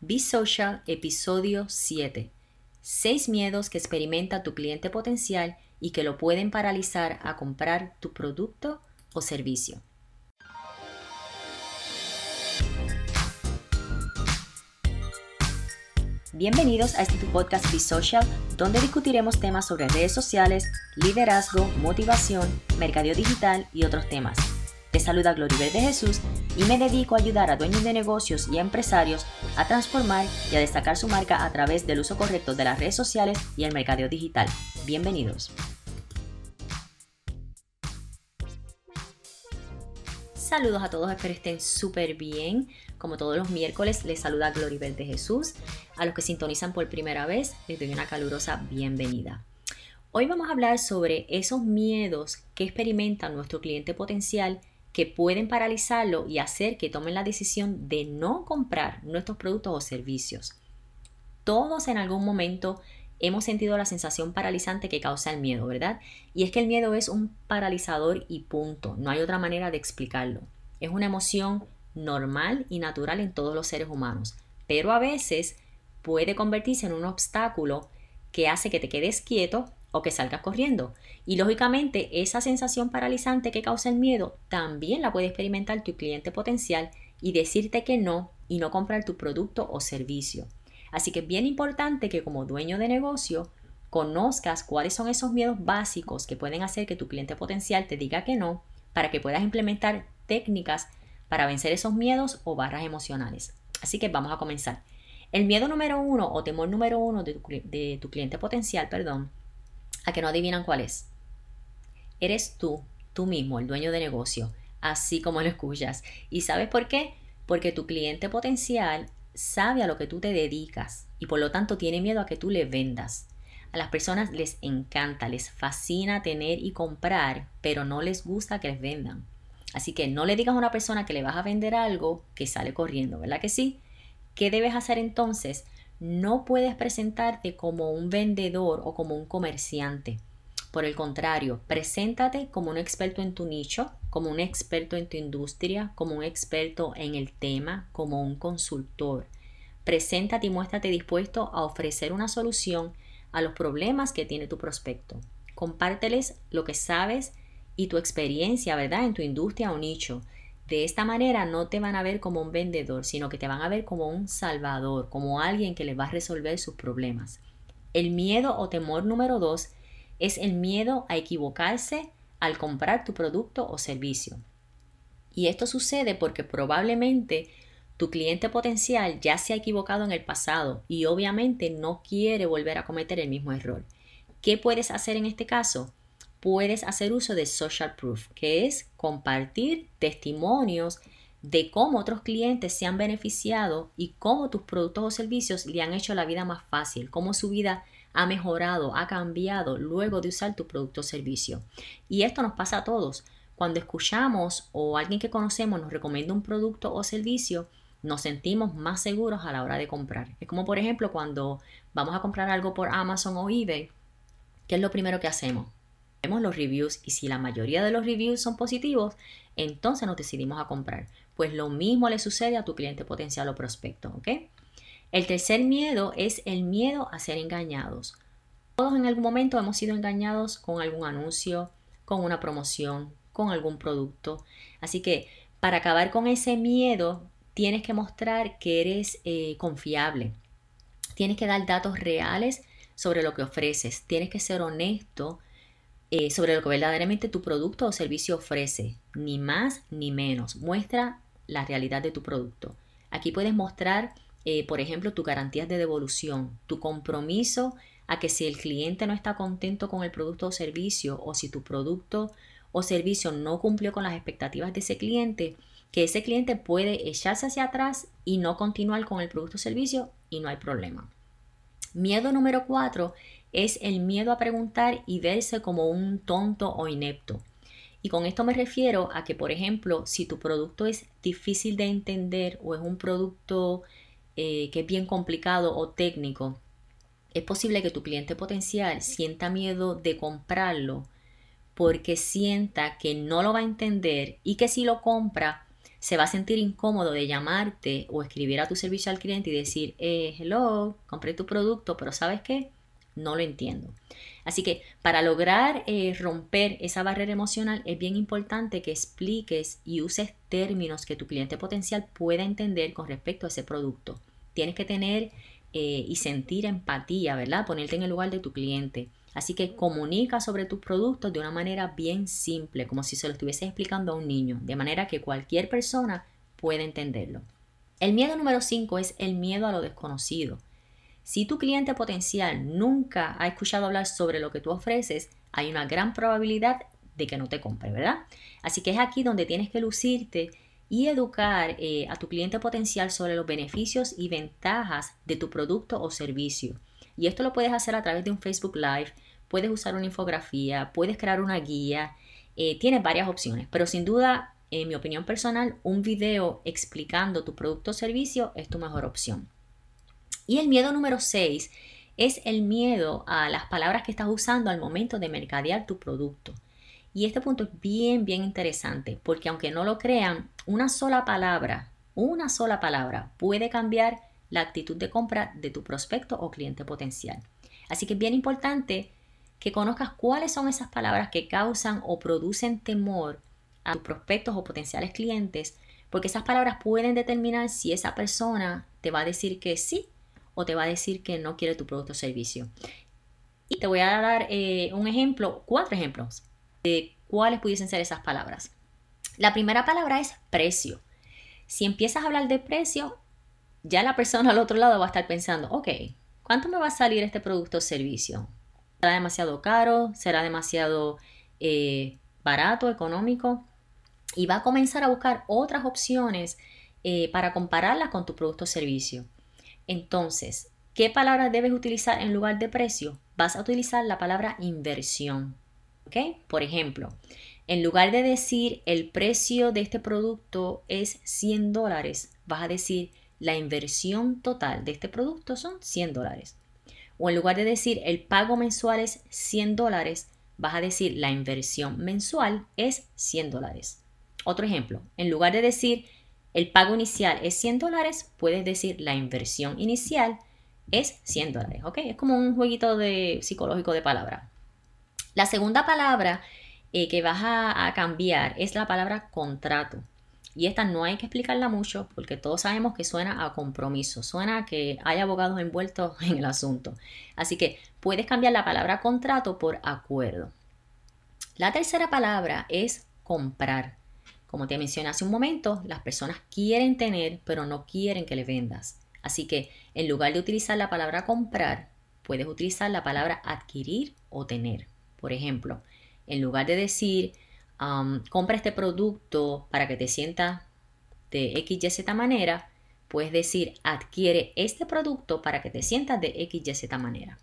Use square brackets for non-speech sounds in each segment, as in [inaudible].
Be episodio 7. Seis miedos que experimenta tu cliente potencial y que lo pueden paralizar a comprar tu producto o servicio. Bienvenidos a este tu podcast Be donde discutiremos temas sobre redes sociales, liderazgo, motivación, mercadeo digital y otros temas. Te saluda Gloribel de Jesús y me dedico a ayudar a dueños de negocios y empresarios a transformar y a destacar su marca a través del uso correcto de las redes sociales y el mercadeo digital. Bienvenidos. Saludos a todos, espero estén súper bien. Como todos los miércoles, les saluda Gloribel de Jesús. A los que sintonizan por primera vez, les doy una calurosa bienvenida. Hoy vamos a hablar sobre esos miedos que experimenta nuestro cliente potencial que pueden paralizarlo y hacer que tomen la decisión de no comprar nuestros productos o servicios. Todos en algún momento hemos sentido la sensación paralizante que causa el miedo, ¿verdad? Y es que el miedo es un paralizador y punto, no hay otra manera de explicarlo. Es una emoción normal y natural en todos los seres humanos, pero a veces puede convertirse en un obstáculo que hace que te quedes quieto o que salgas corriendo. Y lógicamente esa sensación paralizante que causa el miedo también la puede experimentar tu cliente potencial y decirte que no y no comprar tu producto o servicio. Así que es bien importante que como dueño de negocio conozcas cuáles son esos miedos básicos que pueden hacer que tu cliente potencial te diga que no para que puedas implementar técnicas para vencer esos miedos o barras emocionales. Así que vamos a comenzar. El miedo número uno o temor número uno de tu, de tu cliente potencial, perdón, a que no adivinan cuál es. Eres tú, tú mismo, el dueño de negocio, así como lo escuchas. ¿Y sabes por qué? Porque tu cliente potencial sabe a lo que tú te dedicas y por lo tanto tiene miedo a que tú le vendas. A las personas les encanta, les fascina tener y comprar, pero no les gusta que les vendan. Así que no le digas a una persona que le vas a vender algo que sale corriendo, ¿verdad que sí? ¿Qué debes hacer entonces? No puedes presentarte como un vendedor o como un comerciante. Por el contrario, preséntate como un experto en tu nicho, como un experto en tu industria, como un experto en el tema, como un consultor. Preséntate y muéstrate dispuesto a ofrecer una solución a los problemas que tiene tu prospecto. Compárteles lo que sabes y tu experiencia, ¿verdad?, en tu industria o nicho. De esta manera no te van a ver como un vendedor, sino que te van a ver como un salvador, como alguien que les va a resolver sus problemas. El miedo o temor número dos es el miedo a equivocarse al comprar tu producto o servicio. Y esto sucede porque probablemente tu cliente potencial ya se ha equivocado en el pasado y obviamente no quiere volver a cometer el mismo error. ¿Qué puedes hacer en este caso? Puedes hacer uso de social proof, que es compartir testimonios de cómo otros clientes se han beneficiado y cómo tus productos o servicios le han hecho la vida más fácil, cómo su vida ha mejorado, ha cambiado luego de usar tu producto o servicio. Y esto nos pasa a todos. Cuando escuchamos o alguien que conocemos nos recomienda un producto o servicio, nos sentimos más seguros a la hora de comprar. Es como por ejemplo cuando vamos a comprar algo por Amazon o eBay, ¿qué es lo primero que hacemos? Vemos los reviews y si la mayoría de los reviews son positivos, entonces nos decidimos a comprar. Pues lo mismo le sucede a tu cliente potencial o prospecto, ¿ok? El tercer miedo es el miedo a ser engañados. Todos en algún momento hemos sido engañados con algún anuncio, con una promoción, con algún producto. Así que para acabar con ese miedo, tienes que mostrar que eres eh, confiable. Tienes que dar datos reales sobre lo que ofreces. Tienes que ser honesto eh, sobre lo que verdaderamente tu producto o servicio ofrece, ni más ni menos. Muestra la realidad de tu producto. Aquí puedes mostrar, eh, por ejemplo, tu garantías de devolución, tu compromiso a que si el cliente no está contento con el producto o servicio o si tu producto o servicio no cumplió con las expectativas de ese cliente, que ese cliente puede echarse hacia atrás y no continuar con el producto o servicio y no hay problema. Miedo número cuatro es el miedo a preguntar y verse como un tonto o inepto. Y con esto me refiero a que, por ejemplo, si tu producto es difícil de entender o es un producto eh, que es bien complicado o técnico, es posible que tu cliente potencial sienta miedo de comprarlo porque sienta que no lo va a entender y que si lo compra se va a sentir incómodo de llamarte o escribir a tu servicio al cliente y decir, eh, hello, compré tu producto, pero ¿sabes qué? No lo entiendo. Así que para lograr eh, romper esa barrera emocional es bien importante que expliques y uses términos que tu cliente potencial pueda entender con respecto a ese producto. Tienes que tener eh, y sentir empatía, ¿verdad? Ponerte en el lugar de tu cliente. Así que comunica sobre tus productos de una manera bien simple, como si se lo estuviese explicando a un niño, de manera que cualquier persona pueda entenderlo. El miedo número 5 es el miedo a lo desconocido. Si tu cliente potencial nunca ha escuchado hablar sobre lo que tú ofreces, hay una gran probabilidad de que no te compre, ¿verdad? Así que es aquí donde tienes que lucirte y educar eh, a tu cliente potencial sobre los beneficios y ventajas de tu producto o servicio. Y esto lo puedes hacer a través de un Facebook Live, puedes usar una infografía, puedes crear una guía, eh, tienes varias opciones, pero sin duda, en mi opinión personal, un video explicando tu producto o servicio es tu mejor opción. Y el miedo número 6 es el miedo a las palabras que estás usando al momento de mercadear tu producto. Y este punto es bien, bien interesante, porque aunque no lo crean, una sola palabra, una sola palabra puede cambiar la actitud de compra de tu prospecto o cliente potencial. Así que es bien importante que conozcas cuáles son esas palabras que causan o producen temor a tus prospectos o potenciales clientes, porque esas palabras pueden determinar si esa persona te va a decir que sí o te va a decir que no quiere tu producto o servicio. Y te voy a dar eh, un ejemplo, cuatro ejemplos de cuáles pudiesen ser esas palabras. La primera palabra es precio. Si empiezas a hablar de precio, ya la persona al otro lado va a estar pensando, ok, ¿cuánto me va a salir este producto o servicio? ¿Será demasiado caro? ¿Será demasiado eh, barato, económico? Y va a comenzar a buscar otras opciones eh, para compararlas con tu producto o servicio. Entonces, ¿qué palabras debes utilizar en lugar de precio? Vas a utilizar la palabra inversión. ¿Ok? Por ejemplo, en lugar de decir el precio de este producto es 100 dólares, vas a decir la inversión total de este producto son 100 dólares. O en lugar de decir el pago mensual es 100 dólares, vas a decir la inversión mensual es 100 dólares. Otro ejemplo, en lugar de decir el pago inicial es 100 dólares, puedes decir la inversión inicial es 100 dólares. Es como un jueguito de, psicológico de palabra. La segunda palabra eh, que vas a cambiar es la palabra contrato. Y esta no hay que explicarla mucho porque todos sabemos que suena a compromiso, suena a que hay abogados envueltos [laughs] en el asunto. Así que puedes cambiar la palabra contrato por acuerdo. La tercera palabra es comprar. Como te mencioné hace un momento, las personas quieren tener, pero no quieren que le vendas. Así que en lugar de utilizar la palabra comprar, puedes utilizar la palabra adquirir o tener. Por ejemplo, en lugar de decir compra este producto para que te sientas de X, Y, Z manera, puedes decir adquiere este producto para que te sientas de X, Y, Z manera.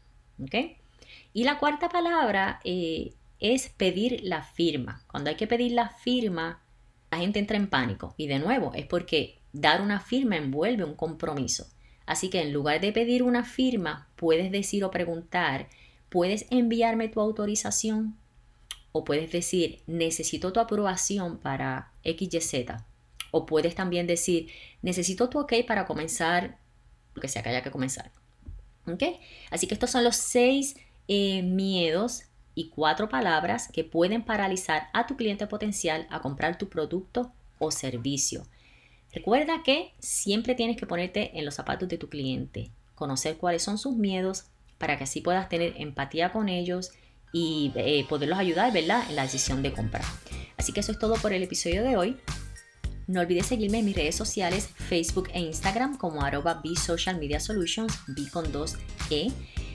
Y la cuarta palabra eh, es pedir la firma. Cuando hay que pedir la firma, la gente entra en pánico. Y de nuevo, es porque dar una firma envuelve un compromiso. Así que en lugar de pedir una firma, puedes decir o preguntar, ¿puedes enviarme tu autorización? O puedes decir, necesito tu aprobación para XYZ. O puedes también decir, necesito tu OK para comenzar lo que sea que haya que comenzar. ¿Ok? Así que estos son los seis eh, miedos y cuatro palabras que pueden paralizar a tu cliente potencial a comprar tu producto o servicio. Recuerda que siempre tienes que ponerte en los zapatos de tu cliente, conocer cuáles son sus miedos para que así puedas tener empatía con ellos y eh, poderlos ayudar, ¿verdad?, en la decisión de compra. Así que eso es todo por el episodio de hoy. No olvides seguirme en mis redes sociales, Facebook e Instagram como arroba Social Media Solutions, B con 2E.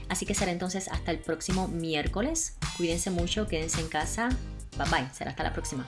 Así que será entonces hasta el próximo miércoles. Cuídense mucho, quédense en casa. Bye bye, será hasta la próxima.